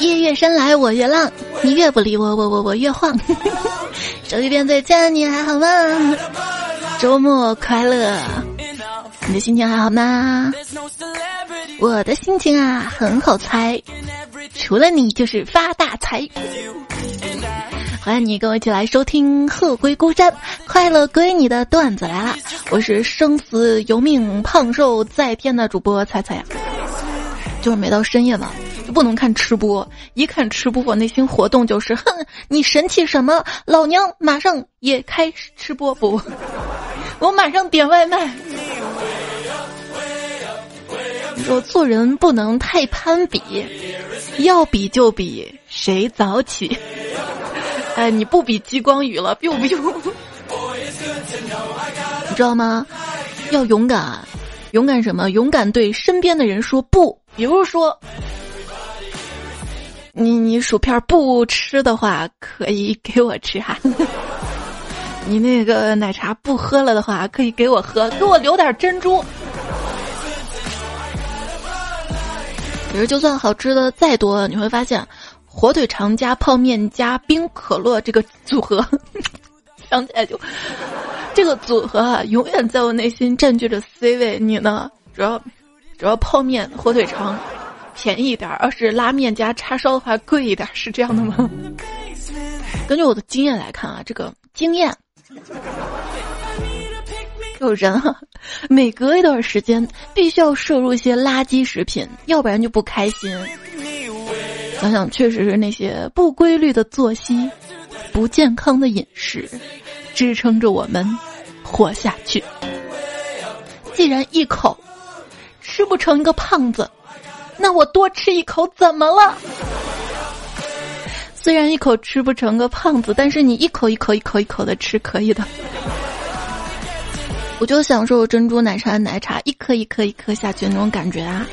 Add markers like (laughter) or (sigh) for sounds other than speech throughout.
夜越深来我越浪，你越不理我，我我我越晃。手机边最亲爱的你还好吗？周末快乐，你的心情还好吗？我的心情啊很好猜，除了你就是发大财。欢迎你跟我一起来收听《鹤归孤山，快乐归你》的段子来了。我是生死由命、胖瘦在天的主播猜猜呀。就是每到深夜嘛，就不能看吃播，一看吃播，我内心活动就是：哼，你神气什么？老娘马上也开吃播不？(laughs) 我马上点外卖。说做人不能太攀比，要比就比谁早起。哎，你不比激光雨了，biu biu。知道吗？要勇敢，勇敢什么？勇敢对身边的人说不。比如说，你你薯片不吃的话，可以给我吃哈。(laughs) 你那个奶茶不喝了的话，可以给我喝，给我留点珍珠。其实，就算好吃的再多，你会发现。火腿肠加泡面加冰可乐这个组合，(laughs) 想起来就这个组合啊，永远在我内心占据着 C 位。你呢？主要主要泡面、火腿肠便宜一点，要是拉面加叉烧的话贵一点，是这样的吗？(laughs) 根据我的经验来看啊，这个经验，有人啊，每隔一段时间必须要摄入一些垃圾食品，要不然就不开心。想想，确实是那些不规律的作息、不健康的饮食，支撑着我们活下去。既然一口吃不成一个胖子，那我多吃一口怎么了？虽然一口吃不成个胖子，但是你一口一口、一口一口的吃可以的。我就享受珍珠奶茶奶茶一颗一颗一颗下去那种感觉啊！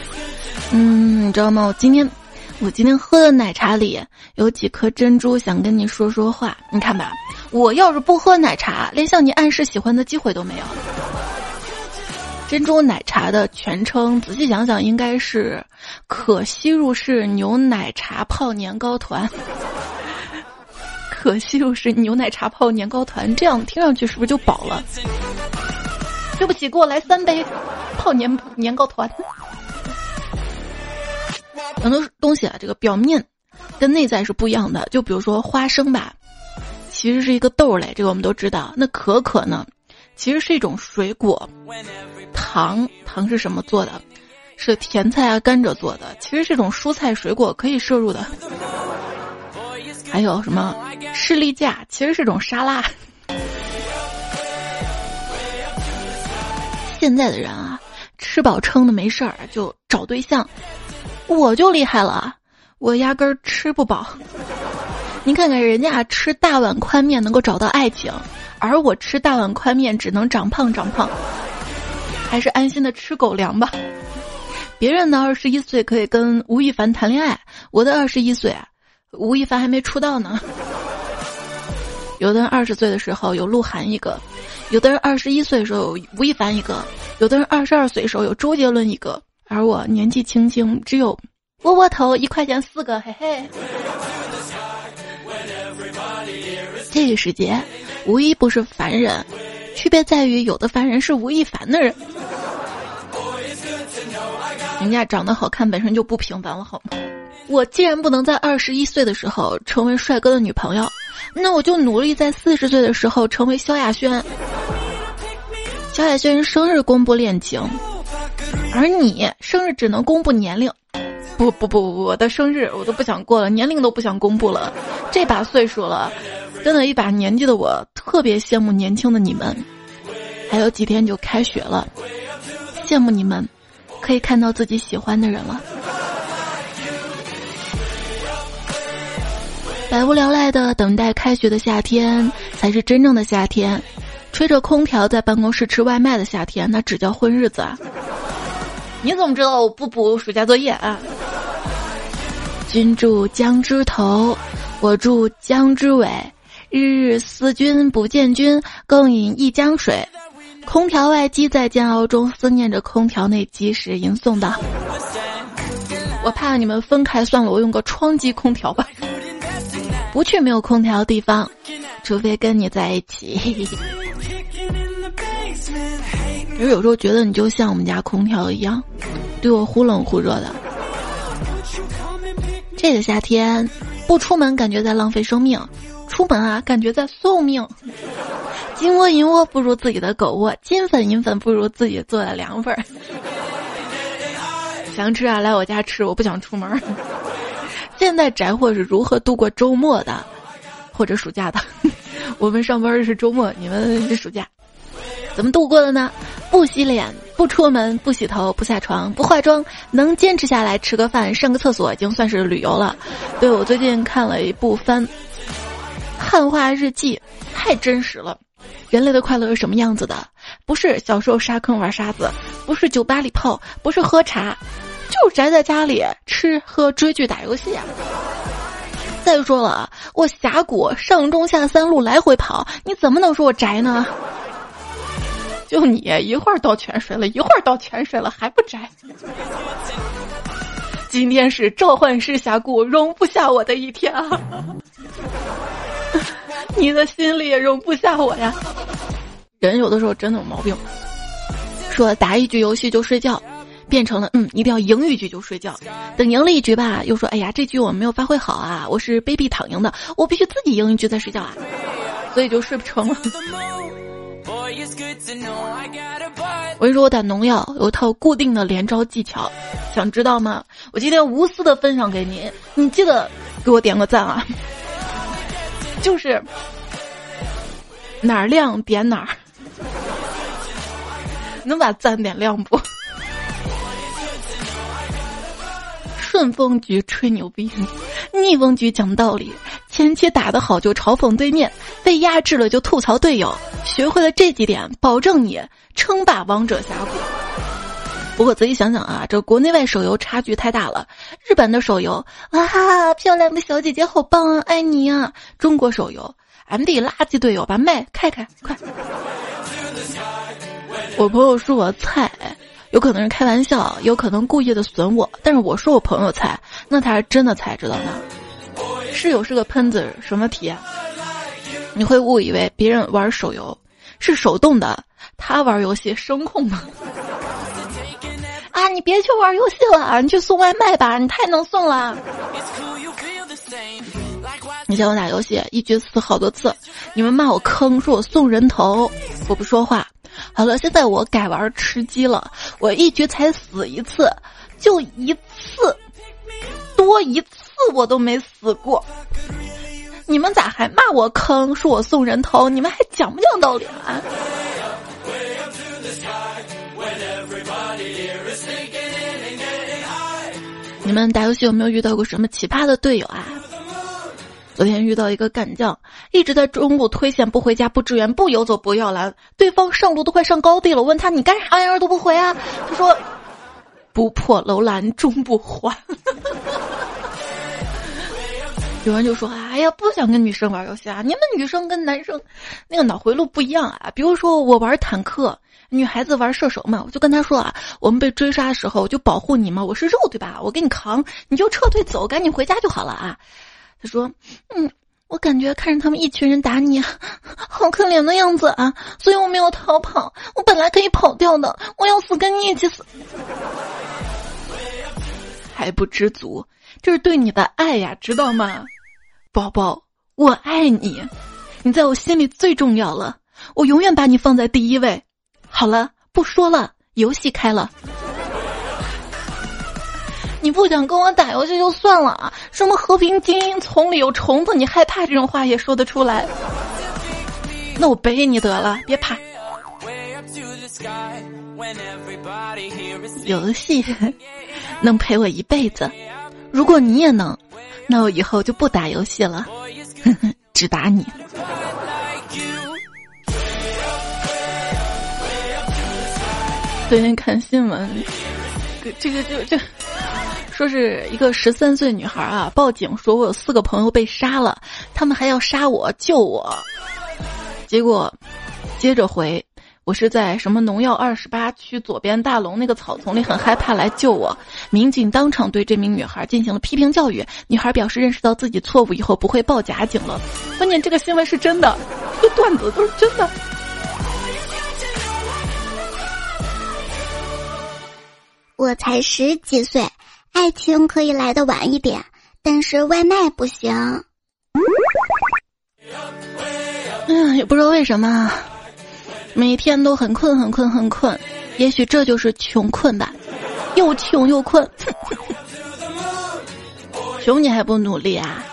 嗯，你知道吗？我今天。我今天喝的奶茶里有几颗珍珠，想跟你说说话。你看吧，我要是不喝奶茶，连向你暗示喜欢的机会都没有。珍珠奶茶的全称，仔细想想，应该是可吸入式牛奶茶泡年糕团。可吸入式牛奶茶泡年糕团，这样听上去是不是就饱了？对不起，给我来三杯泡年年糕团。很多东西啊，这个表面跟内在是不一样的。就比如说花生吧，其实是一个豆类，这个我们都知道。那可可呢，其实是一种水果。糖糖是什么做的？是甜菜啊、甘蔗做的，其实是一种蔬菜水果，可以摄入的。还有什么士力架，其实是种沙拉。现在的人啊，吃饱撑的没事儿就找对象。我就厉害了，我压根儿吃不饱。您看看人家吃大碗宽面能够找到爱情，而我吃大碗宽面只能长胖长胖。还是安心的吃狗粮吧。别人的二十一岁可以跟吴亦凡谈恋爱，我的二十一岁，吴亦凡还没出道呢。有的人二十岁的时候有鹿晗一个，有的人二十一岁的时候有吴亦凡一个，有的人二十二岁的时候有周杰伦一个。而我年纪轻轻，只有窝窝头一块钱四个，嘿嘿。这个世界无一不是凡人，区别在于有的凡人是吴亦凡的人。人家长得好看本身就不平凡了，好吗？我既然不能在二十一岁的时候成为帅哥的女朋友，那我就努力在四十岁的时候成为萧亚轩。萧亚轩生日公布恋情。而你生日只能公布年龄，不不不，我的生日我都不想过了，年龄都不想公布了。这把岁数了，真的，一把年纪的我特别羡慕年轻的你们。还有几天就开学了，羡慕你们可以看到自己喜欢的人了。百无聊赖的等待开学的夏天，才是真正的夏天。吹着空调在办公室吃外卖的夏天，那只叫混日子啊！你怎么知道我不补暑假作业啊？君住江之头，我住江之尾。日日思君不见君，更饮一江水。空调外机在煎熬中思念着空调内机时吟诵的。我怕你们分开算了，我用个窗机空调吧。不去没有空调的地方，除非跟你在一起。其实有时候觉得你就像我们家空调一样，对我忽冷忽热的。这个夏天不出门感觉在浪费生命，出门啊感觉在送命。金窝银窝不如自己的狗窝，金粉银粉不如自己做的凉粉。想吃啊，来我家吃，我不想出门。现在宅货是如何度过周末的，或者暑假的？(laughs) 我们上班是周末，你们是暑假。怎么度过的呢？不洗脸，不出门，不洗头，不下床，不化妆，能坚持下来吃个饭、上个厕所，已经算是旅游了。对我最近看了一部番《汉化日记》，太真实了。人类的快乐是什么样子的？不是小时候沙坑玩沙子，不是酒吧里泡，不是喝茶，就是宅在家里吃喝追剧打游戏啊。再说了，我峡谷上中下三路来回跑，你怎么能说我宅呢？就你一会儿到泉水了，一会儿到泉水了还不摘。今天是召唤师峡谷容不下我的一天啊！(laughs) 你的心里也容不下我呀。人有的时候真的有毛病，说打一局游戏就睡觉，变成了嗯一定要赢一局就睡觉。等赢了一局吧，又说哎呀这局我没有发挥好啊，我是卑鄙躺赢的，我必须自己赢一局再睡觉啊，所以就睡不成了。我跟你说，我打农药有一套固定的连招技巧，想知道吗？我今天无私的分享给你，你记得给我点个赞啊！就是哪儿亮点哪儿，能把赞点亮不？顺风局吹牛逼，逆风局讲道理。前期打得好就嘲讽对面，被压制了就吐槽队友。学会了这几点，保证你称霸王者峡谷。不过仔细想想啊，这国内外手游差距太大了。日本的手游，哇，漂亮的小姐姐好棒啊，爱你啊！中国手游，MD 垃圾队友，把麦开开，快！我朋友说我菜，有可能是开玩笑，有可能故意的损我。但是我说我朋友菜，那他是真的菜，知道吗？室友是个喷子，什么体验？你会误以为别人玩手游是手动的，他玩游戏声控吗？(laughs) 啊，你别去玩游戏了，你去送外卖吧，你太能送了。你叫我打游戏一局死好多次，你们骂我坑，说我送人头，我不说话。好了，现在我改玩吃鸡了，我一局才死一次，就一次，多一次。我都没死过，你们咋还骂我坑？说我送人头，你们还讲不讲道理啊？你们打游戏有没有遇到过什么奇葩的队友啊？昨天遇到一个干将，一直在中路推线不回家不支援不游走不要蓝，对方上路都快上高地了，问他你干啥玩意儿都不回啊？他说不破楼兰终不还。(laughs) 有人就说：“哎呀，不想跟女生玩游戏啊！你们女生跟男生那个脑回路不一样啊。比如说我玩坦克，女孩子玩射手嘛，我就跟他说啊，我们被追杀的时候就保护你嘛，我是肉对吧？我给你扛，你就撤退走，赶紧回家就好了啊。”他说：“嗯，我感觉看着他们一群人打你，好可怜的样子啊，所以我没有逃跑。我本来可以跑掉的，我要死跟你一起死，还不知足。”这是对你的爱呀，知道吗，宝宝？我爱你，你在我心里最重要了，我永远把你放在第一位。好了，不说了，游戏开了。你不想跟我打游戏就算了啊，什么和平精英丛里有虫子，你害怕这种话也说得出来？那我背你得了，别怕。游戏能陪我一辈子。如果你也能，那我以后就不打游戏了，(laughs) 只打你。最近看新闻，这个就就说是一个十三岁女孩啊，报警说我有四个朋友被杀了，他们还要杀我救我，结果接着回我是在什么农药二十八区左边大龙那个草丛里，很害怕，来救我。民警当场对这名女孩进行了批评教育，女孩表示认识到自己错误以后不会报假警了。关键这个新闻是真的，这段子都是真的。我才十几岁，爱情可以来的晚一点，但是外卖不行。嗯，也不知道为什么。每天都很困，很困，很困。也许这就是穷困吧，又穷又困。(laughs) 穷你还不努力啊？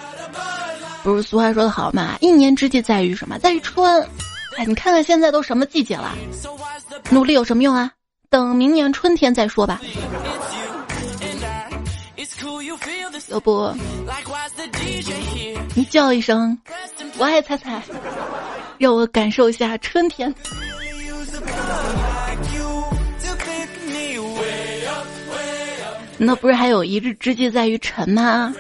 不是俗话说的好吗？一年之计在于什么？在于春。哎，你看看现在都什么季节了？努力有什么用啊？等明年春天再说吧。要不，你叫一声“我爱彩彩”，让我感受一下春天。那不是还有一日之计在于晨吗？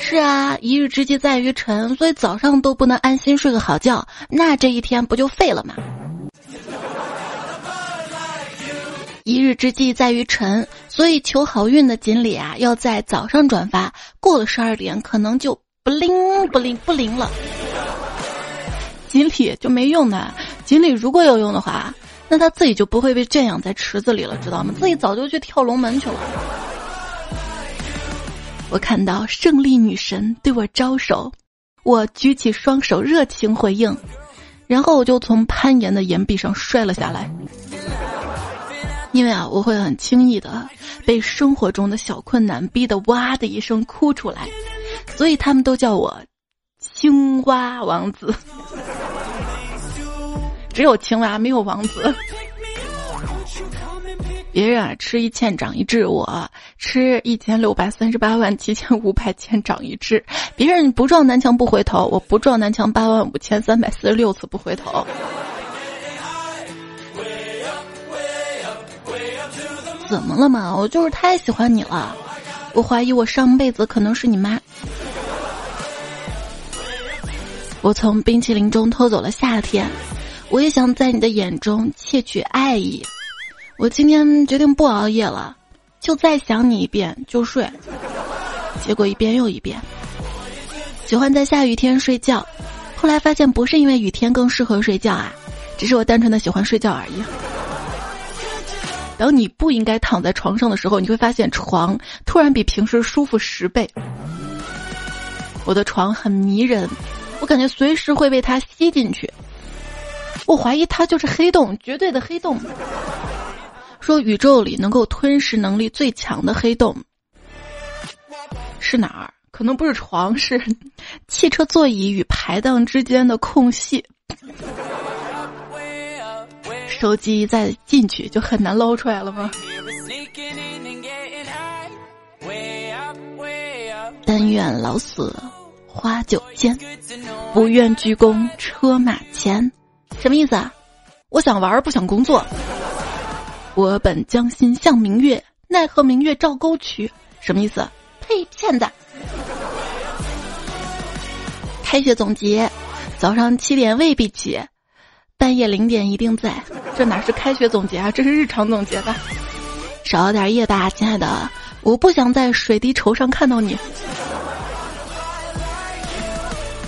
是啊，一日之计在于晨，所以早上都不能安心睡个好觉，那这一天不就废了吗？一日之计在于晨，所以求好运的锦鲤啊，要在早上转发，过了十二点可能就不灵不灵不灵了。锦鲤就没用的，锦鲤如果有用的话，那它自己就不会被圈养在池子里了，知道吗？自己早就去跳龙门去了。我看到胜利女神对我招手，我举起双手热情回应，然后我就从攀岩的岩壁上摔了下来。因为啊，我会很轻易的被生活中的小困难逼得哇的一声哭出来，所以他们都叫我青蛙王子。(laughs) 只有青蛙，没有王子。别人啊吃一堑长一智，我吃一千六百三十八万七千五百千长一智。别人不撞南墙不回头，我不撞南墙八万五千三百四十六次不回头。怎么了嘛？我就是太喜欢你了，我怀疑我上辈子可能是你妈。我从冰淇淋中偷走了夏天，我也想在你的眼中窃取爱意。我今天决定不熬夜了，就再想你一遍就睡。结果一遍又一遍。喜欢在下雨天睡觉，后来发现不是因为雨天更适合睡觉啊，只是我单纯的喜欢睡觉而已。当你不应该躺在床上的时候，你会发现床突然比平时舒服十倍。我的床很迷人，我感觉随时会被它吸进去。我怀疑它就是黑洞，绝对的黑洞。说宇宙里能够吞噬能力最强的黑洞是哪儿？可能不是床，是汽车座椅与排档之间的空隙。手机再进去就很难捞出来了吗？但愿老死花酒间，不愿鞠躬车马前。什么意思啊？我想玩不想工作。我本将心向明月，奈何明月照沟渠。什么意思？呸！骗子。开学总结：早上七点未必起。半夜零点一定在，这哪是开学总结啊，这是日常总结吧？少点夜吧，亲爱的，我不想在水滴筹上看到你。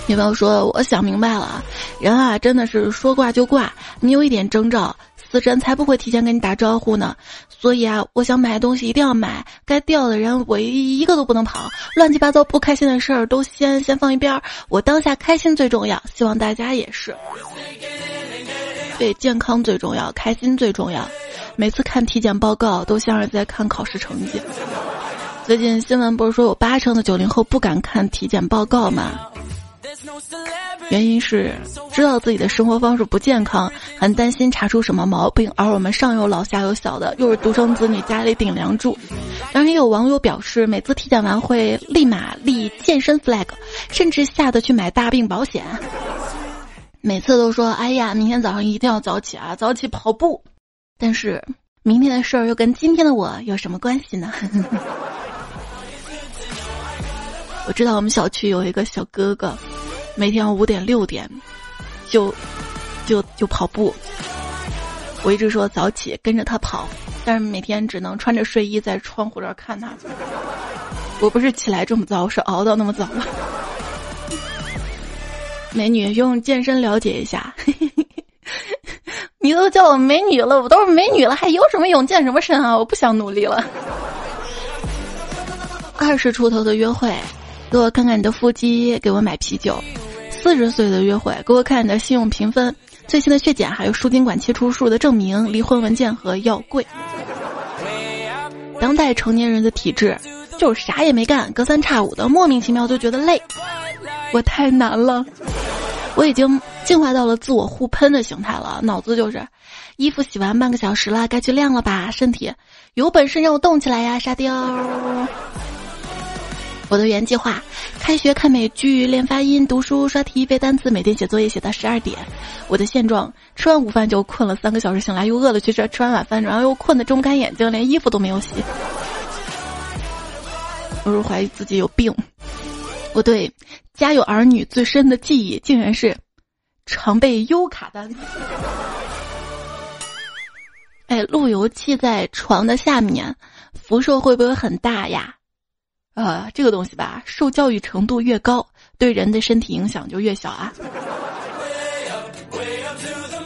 女朋友说：“我想明白了，人啊，真的是说挂就挂。你有一点征兆，死神才不会提前跟你打招呼呢。所以啊，我想买东西一定要买，该掉的人我一一个都不能跑，乱七八糟不开心的事儿都先先放一边儿。我当下开心最重要，希望大家也是。”对，健康最重要，开心最重要。每次看体检报告，都像是在看考试成绩。最近新闻不是说有八成的九零后不敢看体检报告吗？原因是知道自己的生活方式不健康，很担心查出什么毛病。而我们上有老下有小的，又是独生子女，家里顶梁柱。当然，也有网友表示，每次体检完会立马立健身 flag，甚至吓得去买大病保险。每次都说：“哎呀，明天早上一定要早起啊，早起跑步。”但是明天的事儿又跟今天的我有什么关系呢？(laughs) 我知道我们小区有一个小哥哥，每天五点六点就就就跑步。我一直说早起跟着他跑，但是每天只能穿着睡衣在窗户这儿看他。我不是起来这么早，是熬到那么早了。美女用健身了解一下，(laughs) 你都叫我美女了，我都是美女了，还有什么用？健什么身啊？我不想努力了。二十出头的约会，给我看看你的腹肌，给我买啤酒。四十岁的约会，给我看你的信用评分、最新的血检，还有输精管切除术的证明、离婚文件和药柜。当代成年人的体质就是啥也没干，隔三差五的莫名其妙就觉得累。我太难了，我已经进化到了自我互喷的形态了，脑子就是衣服洗完半个小时了，该去晾了吧？身体有本事让我动起来呀，沙雕！我的原计划：开学看美剧、练发音、读书、刷题、背单词，每天写作业写到十二点。我的现状：吃完午饭就困了三个小时，醒来又饿了去吃，吃完晚饭然后又困得睁不开眼睛，连衣服都没有洗。我是怀疑自己有病。我对家有儿女最深的记忆，竟然是常备优卡单。(laughs) 哎，路由器在床的下面，辐射会不会很大呀？呃，这个东西吧，受教育程度越高，对人的身体影响就越小啊。(laughs)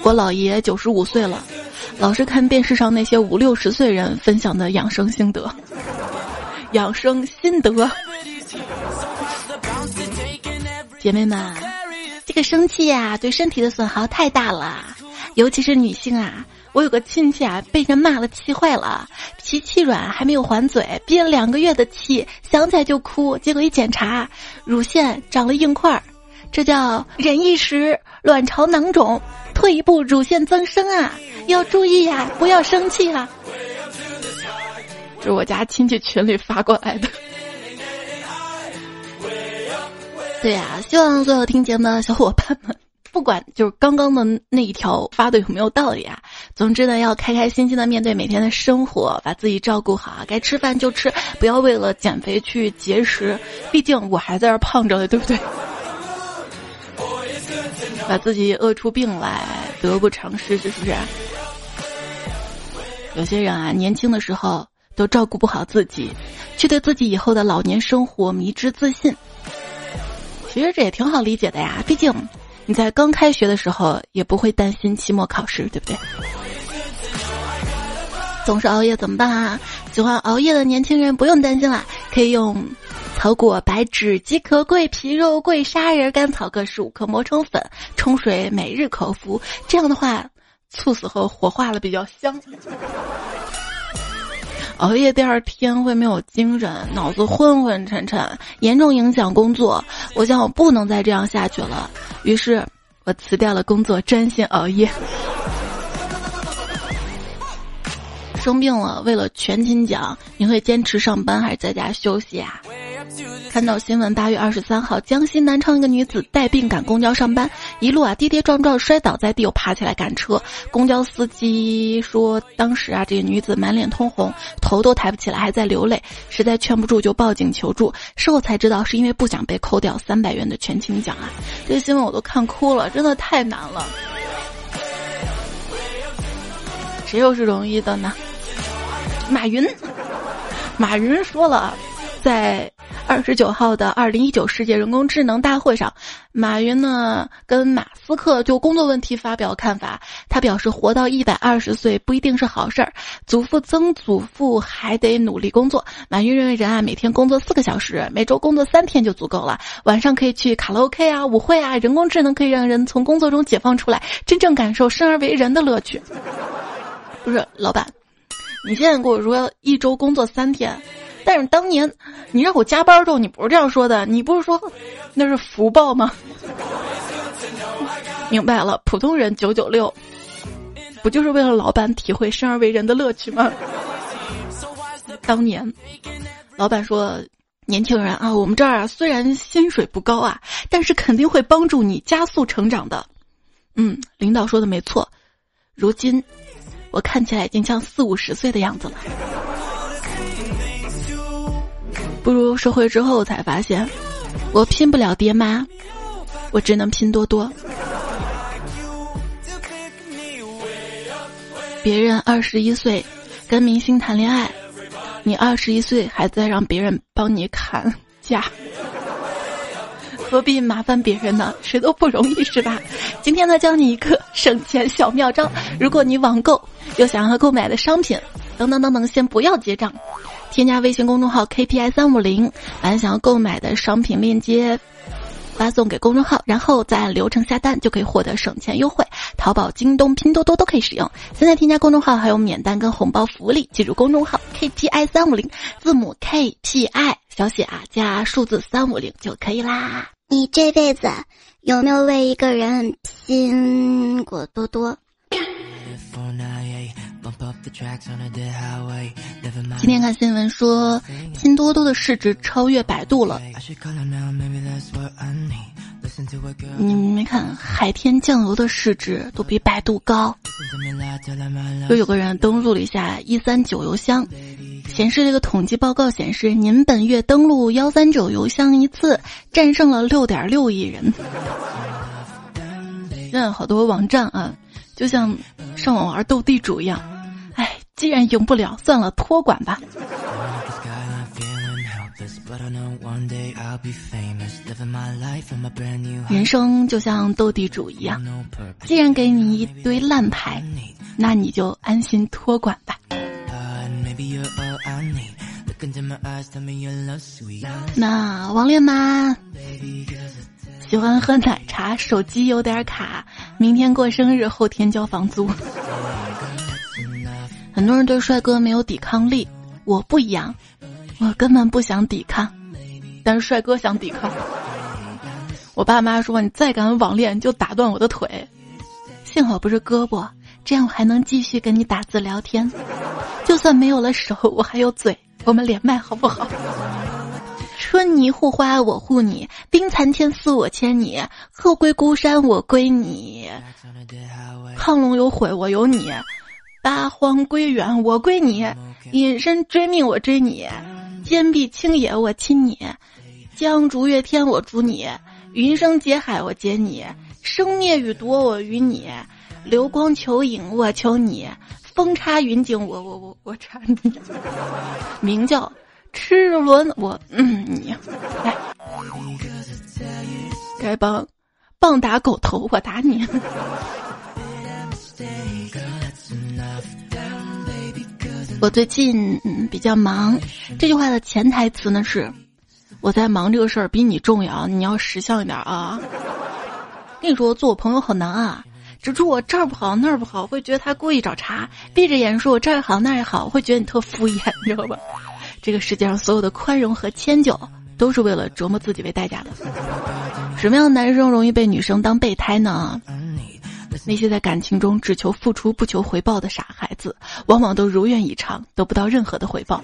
我姥爷九十五岁了，老是看电视上那些五六十岁人分享的养生心得，(laughs) 养生心得。姐妹们，这个生气呀，对身体的损耗太大了，尤其是女性啊。我有个亲戚啊，被人骂了，气坏了，脾气软，还没有还嘴，憋了两个月的气，想起来就哭。结果一检查，乳腺长了硬块儿，这叫忍一时卵巢囊肿，退一步乳腺增生啊，要注意呀，不要生气啊。这是我家亲戚群里发过来的。对呀，希望所有听节目的小伙伴们。不管就是刚刚的那一条发的有没有道理啊，总之呢，要开开心心的面对每天的生活，把自己照顾好，该吃饭就吃，不要为了减肥去节食，毕竟我还在这胖着呢，对不对？(laughs) 把自己饿出病来，得不偿失，是不是？有些人啊，年轻的时候都照顾不好自己，却对自己以后的老年生活迷之自信。其实这也挺好理解的呀，毕竟。你在刚开学的时候也不会担心期末考试，对不对？总是熬夜怎么办啊？喜欢熬夜的年轻人不用担心啦，可以用草果、白芷、鸡壳、桂皮、肉桂、砂仁、甘草各十五克磨成粉，冲水每日口服。这样的话，猝死后火化了比较香。熬夜第二天会没有精神，脑子昏昏沉沉，严重影响工作。我想我不能再这样下去了，于是我辞掉了工作，专心熬夜。生病了，为了全勤奖，你会坚持上班还是在家休息啊？看到新闻，八月二十三号，江西南昌一个女子带病赶公交上班，一路啊跌跌撞撞摔倒在地，又爬起来赶车。公交司机说，当时啊这个女子满脸通红，头都抬不起来，还在流泪，实在劝不住就报警求助。事后才知道是因为不想被扣掉三百元的全勤奖啊！这个新闻我都看哭了，真的太难了。谁又是容易的呢？马云，马云说了，在。二十九号的二零一九世界人工智能大会上，马云呢跟马斯克就工作问题发表看法。他表示，活到一百二十岁不一定是好事儿，祖父曾祖父还得努力工作。马云认为，人啊每天工作四个小时，每周工作三天就足够了。晚上可以去卡拉 OK 啊、舞会啊。人工智能可以让人从工作中解放出来，真正感受生而为人的乐趣。(laughs) 不是，老板，你现在给我说一周工作三天。但是当年，你让我加班时候，你不是这样说的，你不是说那是福报吗？明白了，普通人九九六，不就是为了老板体会生而为人的乐趣吗？当年，老板说，年轻人啊，我们这儿虽然薪水不高啊，但是肯定会帮助你加速成长的。嗯，领导说的没错。如今，我看起来已经像四五十岁的样子了。步入社会之后才发现，我拼不了爹妈，我只能拼多多。别人二十一岁跟明星谈恋爱，你二十一岁还在让别人帮你砍价。何必麻烦别人呢？谁都不容易，是吧？今天呢，教你一个省钱小妙招。如果你网购有想要购买的商品，等等等等，先不要结账，添加微信公众号 KPI 三五零，把想要购买的商品链接发送给公众号，然后再按流程下单，就可以获得省钱优惠。淘宝、京东、拼多多都可以使用。现在添加公众号还有免单跟红包福利，记住公众号 KPI 三五零，字母 KPI 小写啊加数字三五零就可以啦。你这辈子有没有为一个人拼过多多？今天看新闻说，拼多多的市值超越百度了。你没看海天酱油的市值都比百度高。又有个人登录了一下一三九邮箱。显示这个统计报告显示，您本月登录幺三九邮箱一次，战胜了六点六亿人。现在好多网站啊，就像上网玩斗地主一样。既然赢不了，算了，托管吧。人生就像斗地主一样，既然给你一堆烂牌，那你就安心托管吧。那王恋妈喜欢喝奶茶，手机有点卡，明天过生日，后天交房租。很多人对帅哥没有抵抗力，我不一样，我根本不想抵抗，但是帅哥想抵抗。我爸妈说你再敢网恋就打断我的腿，幸好不是胳膊，这样我还能继续跟你打字聊天。就算没有了手，我还有嘴，我们连麦好不好？春泥护花我护你，冰蚕天丝我牵你，鹤归孤山我归你，亢龙有悔我有你，八荒归远我归你，隐身追命我追你，坚壁清野我亲你，江逐月天我逐你，云生结海我结你，生灭与夺我与你，流光求影我求你。风插云景，我我我我插你，名叫吃轮我嗯你，来，该帮棒打狗头，我打你。我最近比较忙，这句话的潜台词呢是，我在忙这个事儿比你重要，你要识相一点啊。跟你说，做我朋友好难啊。指出我这儿不好那儿不好，会觉得他故意找茬；闭着眼说我这儿好那儿好，会觉得你特敷衍，(laughs) 你知道吧？这个世界上所有的宽容和迁就，都是为了折磨自己为代价的。什么样的男生容易被女生当备胎呢？那些在感情中只求付出不求回报的傻孩子，往往都如愿以偿，得不到任何的回报。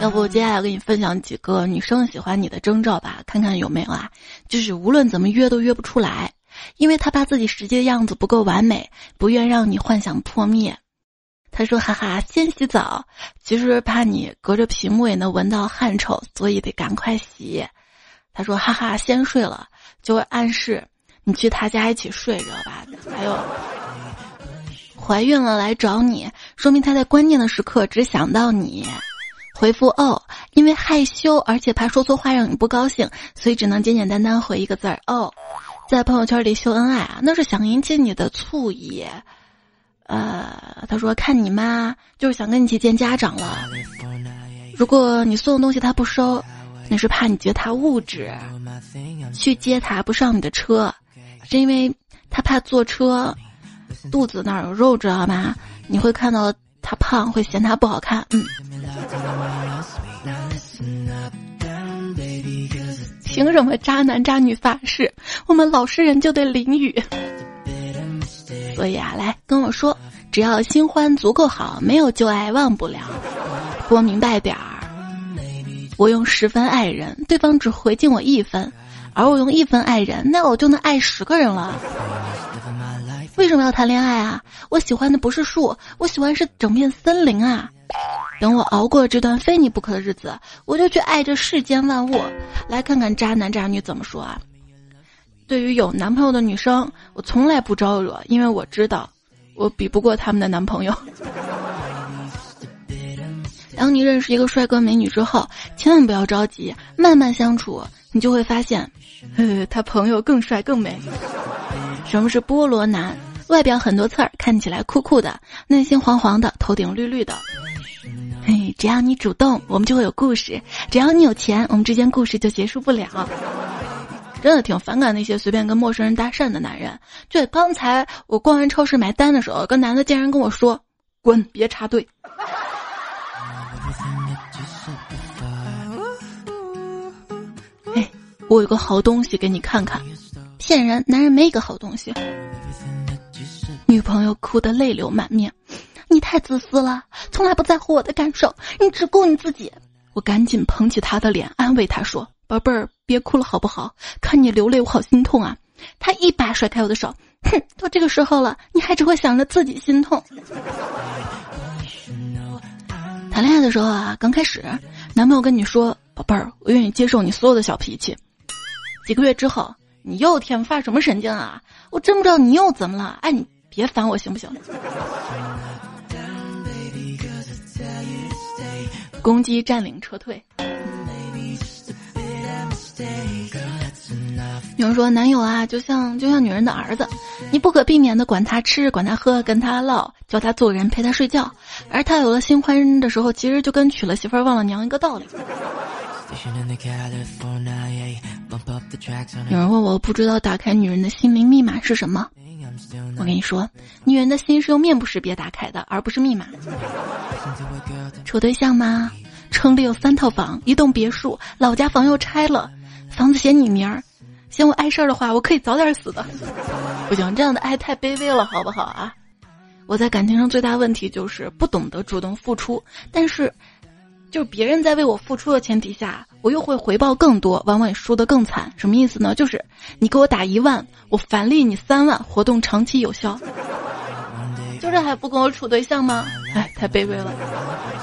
要不接下来给你分享几个女生喜欢你的征兆吧，看看有没有啊？就是无论怎么约都约不出来。因为他怕自己实际的样子不够完美，不愿让你幻想破灭。他说：“哈哈，先洗澡，其实怕你隔着屏幕也能闻到汗臭，所以得赶快洗。”他说：“哈哈，先睡了，就会暗示你去他家一起睡着吧。”还有，怀孕了来找你，说明他在关键的时刻只想到你。回复哦，因为害羞，而且怕说错话让你不高兴，所以只能简简单单回一个字儿哦。在朋友圈里秀恩爱啊，那是想引起你的醋意。呃，他说看你妈就是想跟你去见家长了。如果你送的东西他不收，那是怕你觉得他物质。去接他不上你的车，是因为他怕坐车肚子那儿有肉，知道吗？你会看到他胖，会嫌他不好看。嗯。凭什么渣男渣女发誓，我们老实人就得淋雨？所以啊，来跟我说，只要新欢足够好，没有旧爱忘不了。说明白点儿，我用十分爱人，对方只回敬我一分，而我用一分爱人，那我就能爱十个人了。为什么要谈恋爱啊？我喜欢的不是树，我喜欢是整片森林啊。等我熬过这段非你不可的日子，我就去爱这世间万物。来看看渣男渣女怎么说啊？对于有男朋友的女生，我从来不招惹，因为我知道，我比不过他们的男朋友。当你认识一个帅哥美女之后，千万不要着急，慢慢相处，你就会发现，呃，他朋友更帅更美。什么是菠萝男？外表很多刺儿，看起来酷酷的，内心黄黄的，头顶绿绿的。嘿，只要你主动，我们就会有故事；只要你有钱，我们之间故事就结束不了。真的挺反感那些随便跟陌生人搭讪的男人。就刚才我逛完超市买单的时候，个男的竟然跟我说：“滚，别插队。”我有个好东西给你看看。骗人，男人没一个好东西。女朋友哭得泪流满面，你太自私了，从来不在乎我的感受，你只顾你自己。我赶紧捧起他的脸，安慰他说：“宝贝儿，别哭了好不好？看你流泪，我好心痛啊。”他一把甩开我的手，哼，都这个时候了，你还只会想着自己心痛。谈恋爱的时候啊，刚开始，男朋友跟你说：“宝贝儿，我愿意接受你所有的小脾气。”几个月之后。你又天发什么神经啊！我真不知道你又怎么了。哎，你别烦我行不行？攻击占领撤退。有人说男友啊，就像就像女人的儿子，你不可避免的管他吃，管他喝，跟他唠，教他做人，陪他睡觉。而他有了新欢的时候，其实就跟娶了媳妇忘了娘一个道理。有人问我不知道打开女人的心灵密码是什么，我跟你说，女人的心是用面部识别打开的，而不是密码。处对象吗？城里有三套房，一栋别墅，老家房又拆了，房子写你名儿。嫌我碍事儿的话，我可以早点死的。不行，这样的爱太卑微了，好不好啊？我在感情上最大问题就是不懂得主动付出，但是。就是别人在为我付出的前提下，我又会回报更多，往往输得更惨。什么意思呢？就是你给我打一万，我返利你三万，活动长期有效。就这还不跟我处对象吗？哎，太卑微了。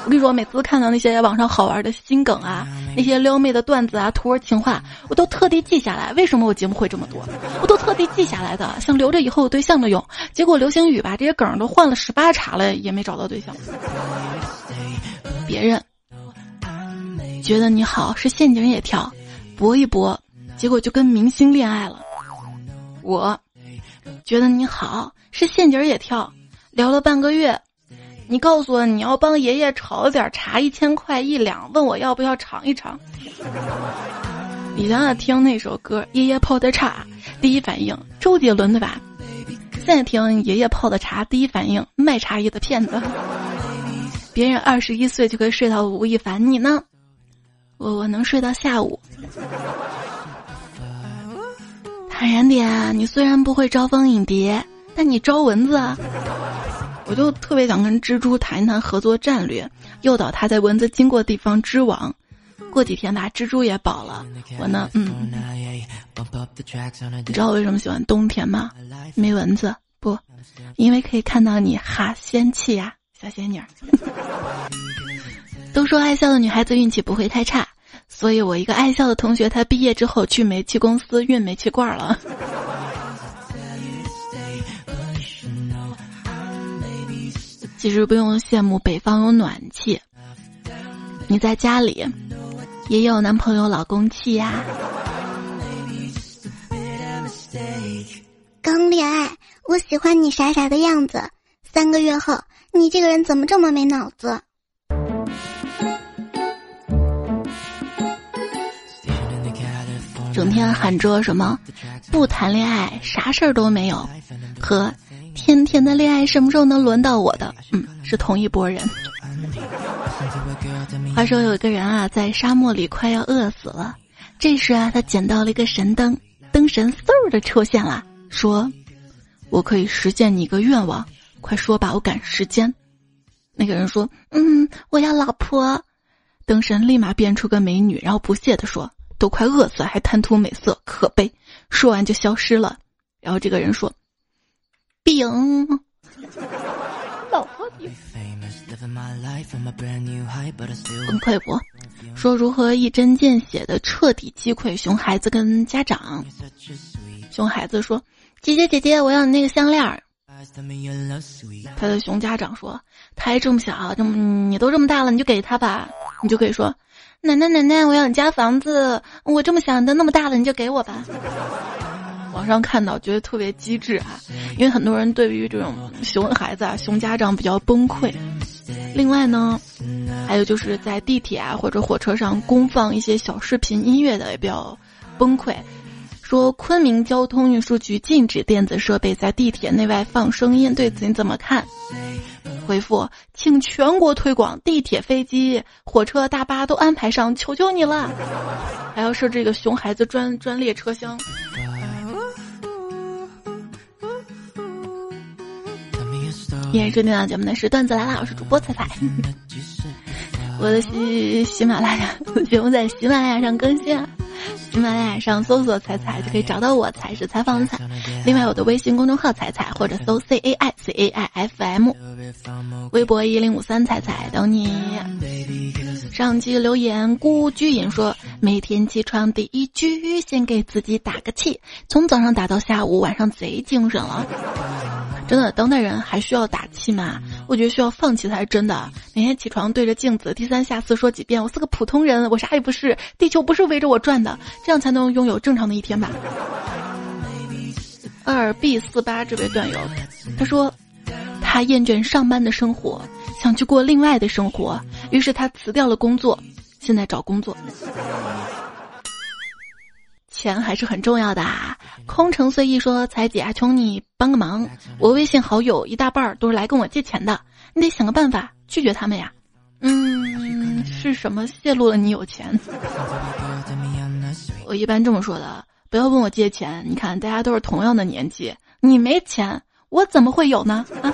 我跟你说，我每次看到那些网上好玩的心梗啊，那些撩妹的段子啊，图文情话，我都特地记下来。为什么我节目会这么多？我都特地记下来的，想留着以后有对象的用。结果流星雨吧，这些梗都换了十八茬了，也没找到对象。别人。觉得你好是陷阱也跳，搏一搏，结果就跟明星恋爱了。我觉得你好是陷阱也跳，聊了半个月，你告诉我你要帮爷爷炒点茶，一千块一两，问我要不要尝一尝。你想想听那首歌《爷爷泡的茶》，第一反应周杰伦的吧？现在听爷爷泡的茶，第一反应卖茶叶的骗子。别人二十一岁就可以睡到吴亦凡，你呢？我我能睡到下午，坦然点。你虽然不会招蜂引蝶，但你招蚊子！我就特别想跟蜘蛛谈一谈合作战略，诱导它在蚊子经过的地方织网。过几天吧，蜘蛛也饱了。我呢，嗯，你知道我为什么喜欢冬天吗？没蚊子不，因为可以看到你哈仙气呀，小仙女。都说爱笑的女孩子运气不会太差，所以我一个爱笑的同学，他毕业之后去煤气公司运煤气罐了。(laughs) 其实不用羡慕北方有暖气，你在家里也有男朋友、老公气呀。刚恋爱，我喜欢你傻傻的样子。三个月后，你这个人怎么这么没脑子？整天喊着什么不谈恋爱啥事儿都没有，和天天的恋爱什么时候能轮到我的？嗯，是同一拨人。(laughs) 话说有一个人啊，在沙漠里快要饿死了，这时啊，他捡到了一个神灯，灯神嗖的出现了，说：“我可以实现你一个愿望，快说吧，我赶时间。”那个人说：“嗯，我要老婆。”灯神立马变出个美女，然后不屑的说。都快饿死，还贪图美色，可悲！说完就消失了。然后这个人说：“饼，老婆饼。”崩溃不？说如何一针见血的彻底击溃熊孩子跟家长。熊孩子说：“姐姐姐姐，我要你那个项链。”他的熊家长说：“他还这么小，这么你都这么大了，你就给他吧。”你就可以说：“奶奶奶奶，我要你家房子，我这么想的，那么大了，你就给我吧。”网上看到觉得特别机智啊，因为很多人对于这种熊孩子啊、熊家长比较崩溃。另外呢，还有就是在地铁啊或者火车上公放一些小视频音乐的也比较崩溃。说昆明交通运输局禁止电子设备在地铁内外放声音，对此你怎么看？回复，请全国推广地铁、飞机、火车、大巴都安排上，求求你了！还要设置一个熊孩子专专列车厢。今天收听到节目的是段子来了，我是主播彩彩。我的喜喜马拉雅节目在喜马拉雅上更新。喜马拉雅上搜索“彩彩”就可以找到我，才是采访的彩。另外，我的微信公众号“彩彩”或者搜 “c a i c a i f m”，微博一零五三彩彩等你。上期留言孤居隐说：“每天起床第一句，先给自己打个气，从早上打到下午，晚上贼精神了。”真的，当代人还需要打气吗？我觉得需要放弃才是真的。每天起床对着镜子，低三下四说几遍：“我是个普通人，我啥也不是，地球不是围着我转的。”这样才能拥有正常的一天吧。二 B 四八这位段友，他说他厌倦上班的生活，想去过另外的生活，于是他辞掉了工作，现在找工作。钱还是很重要的啊。空城随意说：“彩姐啊，求你帮个忙，我微信好友一大半儿都是来跟我借钱的，你得想个办法拒绝他们呀。”嗯，是什么泄露了你有钱？我一般这么说的，不要问我借钱。你看，大家都是同样的年纪，你没钱，我怎么会有呢？啊！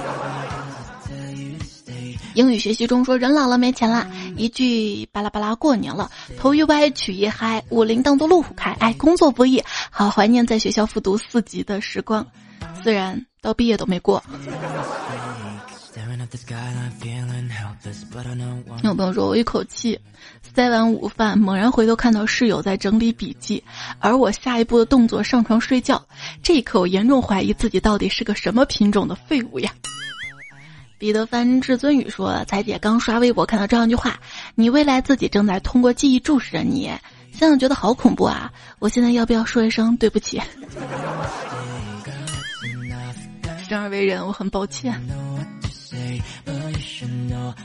英语学习中说：“人老了没钱了。”一句巴拉巴拉过年了，头一歪曲一嗨，五菱当作路虎开。哎，工作不易，好怀念在学校复读四级的时光，虽然到毕业都没过。有朋友说：“我一口气塞完午饭，猛然回头看到室友在整理笔记，而我下一步的动作上床睡觉。这一刻，我严重怀疑自己到底是个什么品种的废物呀！”彼得凡至尊语说：“彩姐刚刷微博看到这样一句话，你未来自己正在通过记忆注视着你，现在觉得好恐怖啊！我现在要不要说一声对不起？生而为人，我很抱歉。”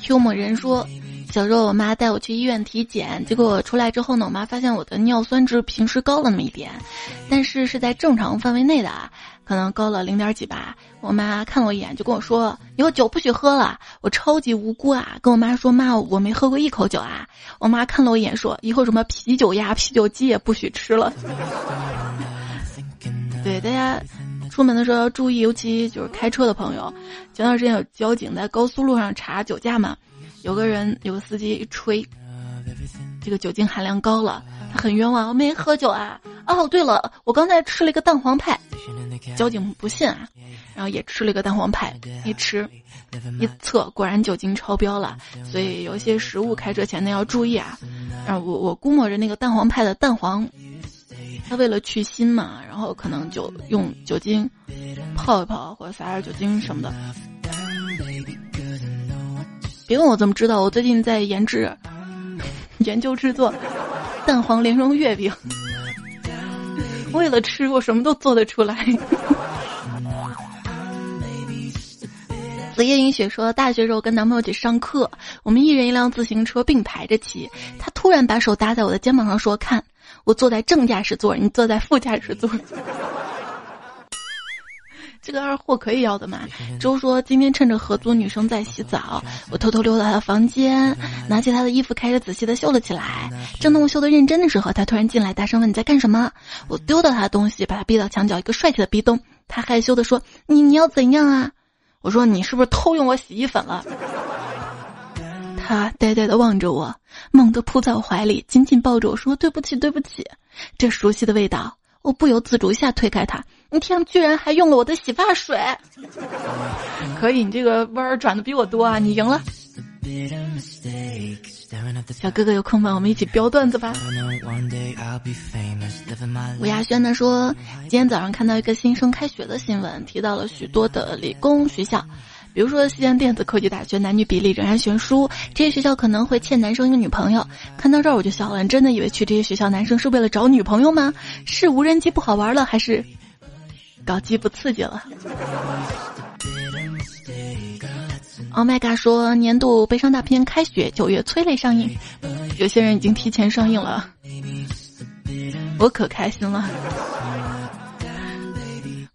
Q 某人说。小时候，我妈带我去医院体检，结果我出来之后呢，我妈发现我的尿酸值平时高了那么一点，但是是在正常范围内的，啊可能高了零点几吧。我妈看了我一眼，就跟我说：“以后酒不许喝了。”我超级无辜啊，跟我妈说：“妈，我没喝过一口酒啊。”我妈看了我一眼说：“以后什么啤酒鸭、啤酒鸡也不许吃了。”对大家出门的时候要注意，尤其就是开车的朋友。前段时间有交警在高速路上查酒驾嘛。有个人有个司机一吹，这个酒精含量高了，他很冤枉，我没喝酒啊。哦，对了，我刚才吃了一个蛋黄派，交警不信啊，然后也吃了一个蛋黄派，一吃一测，果然酒精超标了。所以有一些食物开车前呢要注意啊。然后我我估摸着那个蛋黄派的蛋黄，他为了去腥嘛，然后可能就用酒精泡一泡，或者撒点酒精什么的。别问我怎么知道，我最近在研制、研究制作蛋黄莲蓉月饼。为了吃，我什么都做得出来。子夜饮雪说，大学时候跟男朋友一起上课，我们一人一辆自行车并排着骑，他突然把手搭在我的肩膀上说：“看，我坐在正驾驶座，你坐在副驾驶座。(laughs) ”这个二货可以要的嘛？周说今天趁着合租女生在洗澡，我偷偷溜到她的房间，拿起她的衣服，开始仔细的绣了起来。正当我绣的认真的时候，她突然进来，大声问你在干什么？我丢掉她的东西，把她逼到墙角，一个帅气的逼咚。她害羞的说：“你你要怎样啊？”我说：“你是不是偷用我洗衣粉了？”他呆呆的望着我，猛地扑在我怀里，紧紧抱着我说：“对不起，对不起。”这熟悉的味道。我不由自主一下推开他，你天，居然还用了我的洗发水！可以，你这个弯儿转的比我多啊，你赢了。小哥哥有空吗？我们一起飙段子吧。吴亚轩呢说，今天早上看到一个新生开学的新闻，提到了许多的理工学校，比如说西安电子科技大学，男女比例仍然悬殊，这些学校可能会欠男生一个女朋友。看到这儿我就笑了，你真的以为去这些学校男生是为了找女朋友吗？是无人机不好玩了，还是搞基不刺激了？Oh my god！说年度悲伤大片开学九月催泪上映，有些人已经提前上映了，我可开心了。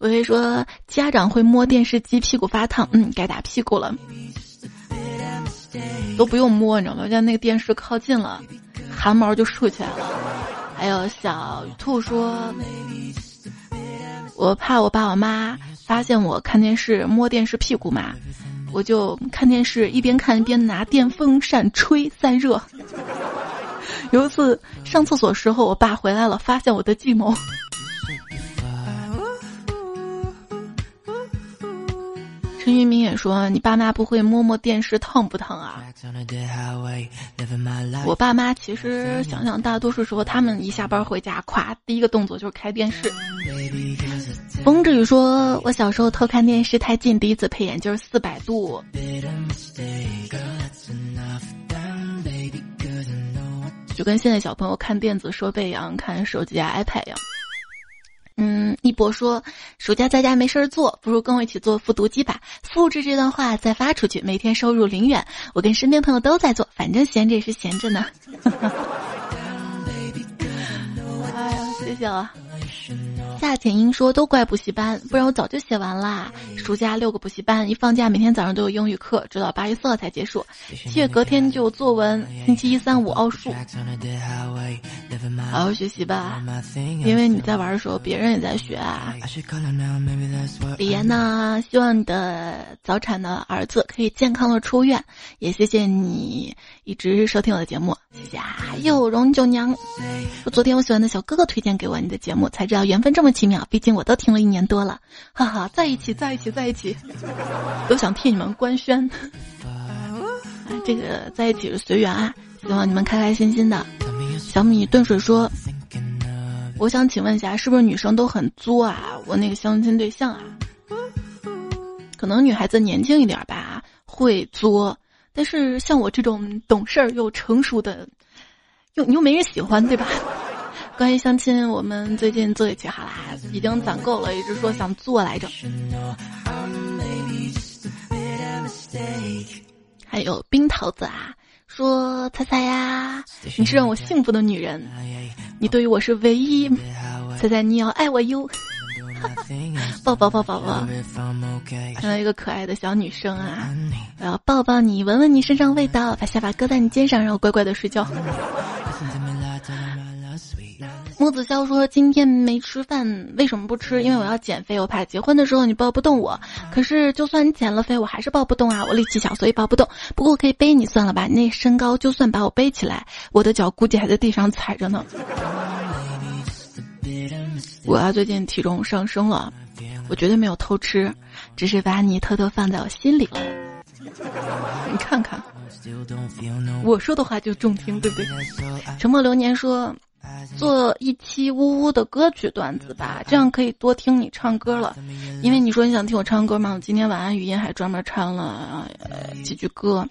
微微说家长会摸电视机屁股发烫，嗯，该打屁股了，都不用摸，你知道吗？像那个电视靠近了，汗毛就竖起来了。还有小兔说，我怕我爸我妈发现我看电视摸电视屁股嘛。我就看电视，一边看一边拿电风扇吹散热。(laughs) 有一次上厕所时候，我爸回来了，发现我的计谋。陈玉明也说：“你爸妈不会摸摸电视烫不烫啊？”我爸妈其实想想，大多数时候他们一下班回家，夸，第一个动作就是开电视。风之雨说：“我小时候偷看电视太近，第一次配眼镜四百度，就跟现在小朋友看电子设备一样，看手机啊、iPad 一样。”嗯，一博说，暑假在家没事儿做，不如跟我一起做复读机吧。复制这段话再发出去，每天收入零元。我跟身边朋友都在做，反正闲着也是闲着呢。哎呀，谢谢了。夏浅英说：“都怪补习班，不然我早就写完啦。暑假六个补习班，一放假每天早上都有英语课，直到八月四号才结束。七月隔天就有作文，星期一、三、五奥数。好好学习吧，因为你在玩的时候，别人也在学啊。”李岩呢，希望你的早产的儿子可以健康的出院，也谢谢你一直收听我的节目，谢谢啊。还有荣九娘，我昨天我喜欢的小哥哥推荐给我你的节目，才知道缘分这么。奇妙，毕竟我都听了一年多了，哈哈，在一起，在一起，在一起，(laughs) 都想替你们官宣。(laughs) 这个在一起是随缘啊，希望你们开开心心的。小米炖水说：“我想请问一下，是不是女生都很作啊？我那个相亲对象啊，可能女孩子年轻一点吧，会作，但是像我这种懂事儿又成熟的，又你又没人喜欢，对吧？” (laughs) 关于相亲，我们最近做一期好啦，已经攒够了，一直说想做来着。还有冰桃子啊，说猜猜呀，你是让我幸福的女人，你对于我是唯一，猜猜你要爱我哟。(laughs) 抱抱抱宝宝，看到一个可爱的小女生啊，我要抱抱你，闻闻你身上味道，把下巴搁在你肩上，让我乖乖的睡觉。木子潇说：“今天没吃饭，为什么不吃？因为我要减肥，我怕结婚的时候你抱不动我。可是就算你减了肥，我还是抱不动啊！我力气小，所以抱不动。不过可以背你算了吧，那身高就算把我背起来，我的脚估计还在地上踩着呢。我啊，最近体重上升了，我绝对没有偷吃，只是把你偷偷放在我心里了。(laughs) 你看看，我说的话就中听，对不对？沉默流年说。”做一期呜呜的歌曲段子吧，这样可以多听你唱歌了。因为你说你想听我唱歌吗，我今天晚安语音还专门唱了几句歌。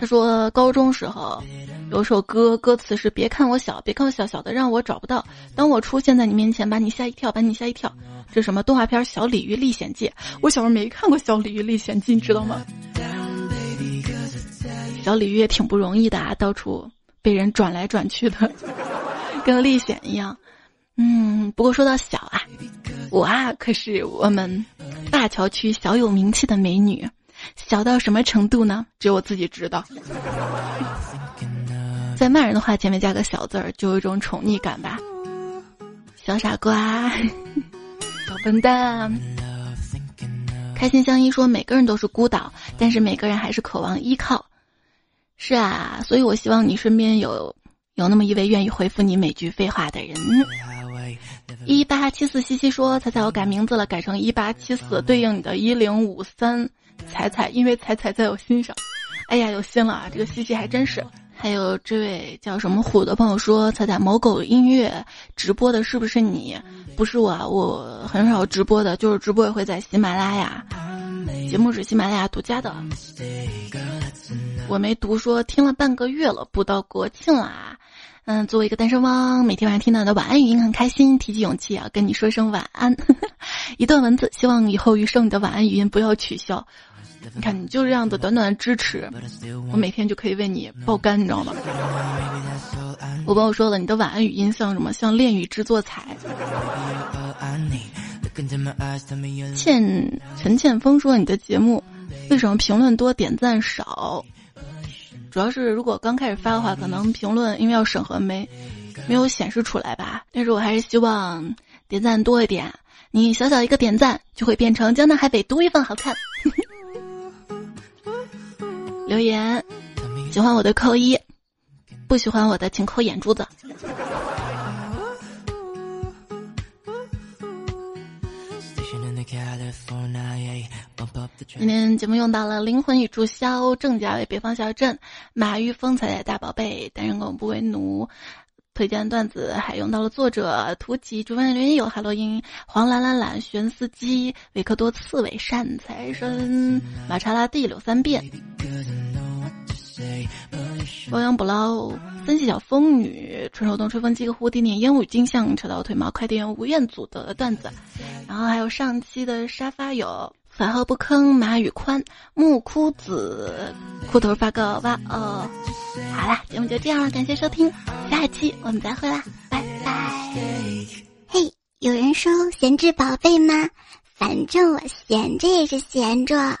他说高中时候有首歌，歌词是别看我小，别看我小小的让我找不到。当我出现在你面前，把你吓一跳，把你吓一跳。这什么动画片《小鲤鱼历险记》？我小时候没看过《小鲤鱼历险记》，你知道吗？小鲤鱼也挺不容易的啊，到处。被人转来转去的，跟历险一样。嗯，不过说到小啊，我啊可是我们大桥区小有名气的美女，小到什么程度呢？只有我自己知道。在骂人的话前面加个小字儿，就有一种宠溺感吧。小傻瓜，小笨蛋。开心相依说，每个人都是孤岛，但是每个人还是渴望依靠。是啊，所以我希望你身边有有那么一位愿意回复你每句废话的人。一八七四西西说：“彩彩，我改名字了，改成一八七四，对应你的一零五三彩彩，因为彩彩在我心上。”哎呀，有心了啊！这个西西还真是。还有这位叫什么虎的朋友说：“彩彩某狗音乐直播的是不是你？不是我，我很少直播的，就是直播也会在喜马拉雅，节目是喜马拉雅独家的。我没读说听了半个月了，不到国庆啦。嗯，作为一个单身汪，每天晚上听到的晚安语音很开心，提起勇气啊，跟你说声晚安。(laughs) 一段文字，希望以后余生你的晚安语音不要取消。”你看，你就这样子短短的支持，我每天就可以为你爆肝，你知道吗？我朋友说了，你的晚安语音像什么？像炼狱制作彩。倩陈倩峰说，你的节目为什么评论多点赞少？主要是如果刚开始发的话，可能评论因为要审核，没没有显示出来吧。但是我还是希望点赞多一点，你小小一个点赞就会变成江南海北独一份好看。留言，喜欢我的扣一，不喜欢我的请扣眼珠子。今天节目用到了灵魂与注销，郑家为北方小镇，马玉峰才的大宝贝，单身狗不为奴。推荐段子还用到了作者图奇、主播留言有哈洛因、黄懒懒懒、玄司机、维克多、刺猬、善财神、玛莎拉蒂、柳三变、亡羊补牢、森系小风女、纯手动吹风机、蝴蝶念烟雾金像、扯到腿毛、快递员吴彦祖的段子，然后还有上期的沙发有。法号不坑，马宇宽，木枯子，裤头发个哇哦！好啦，节目就这样了，感谢收听，下一期我们再会啦，拜拜。嘿，有人说闲置宝贝吗？反正我闲着也是闲着。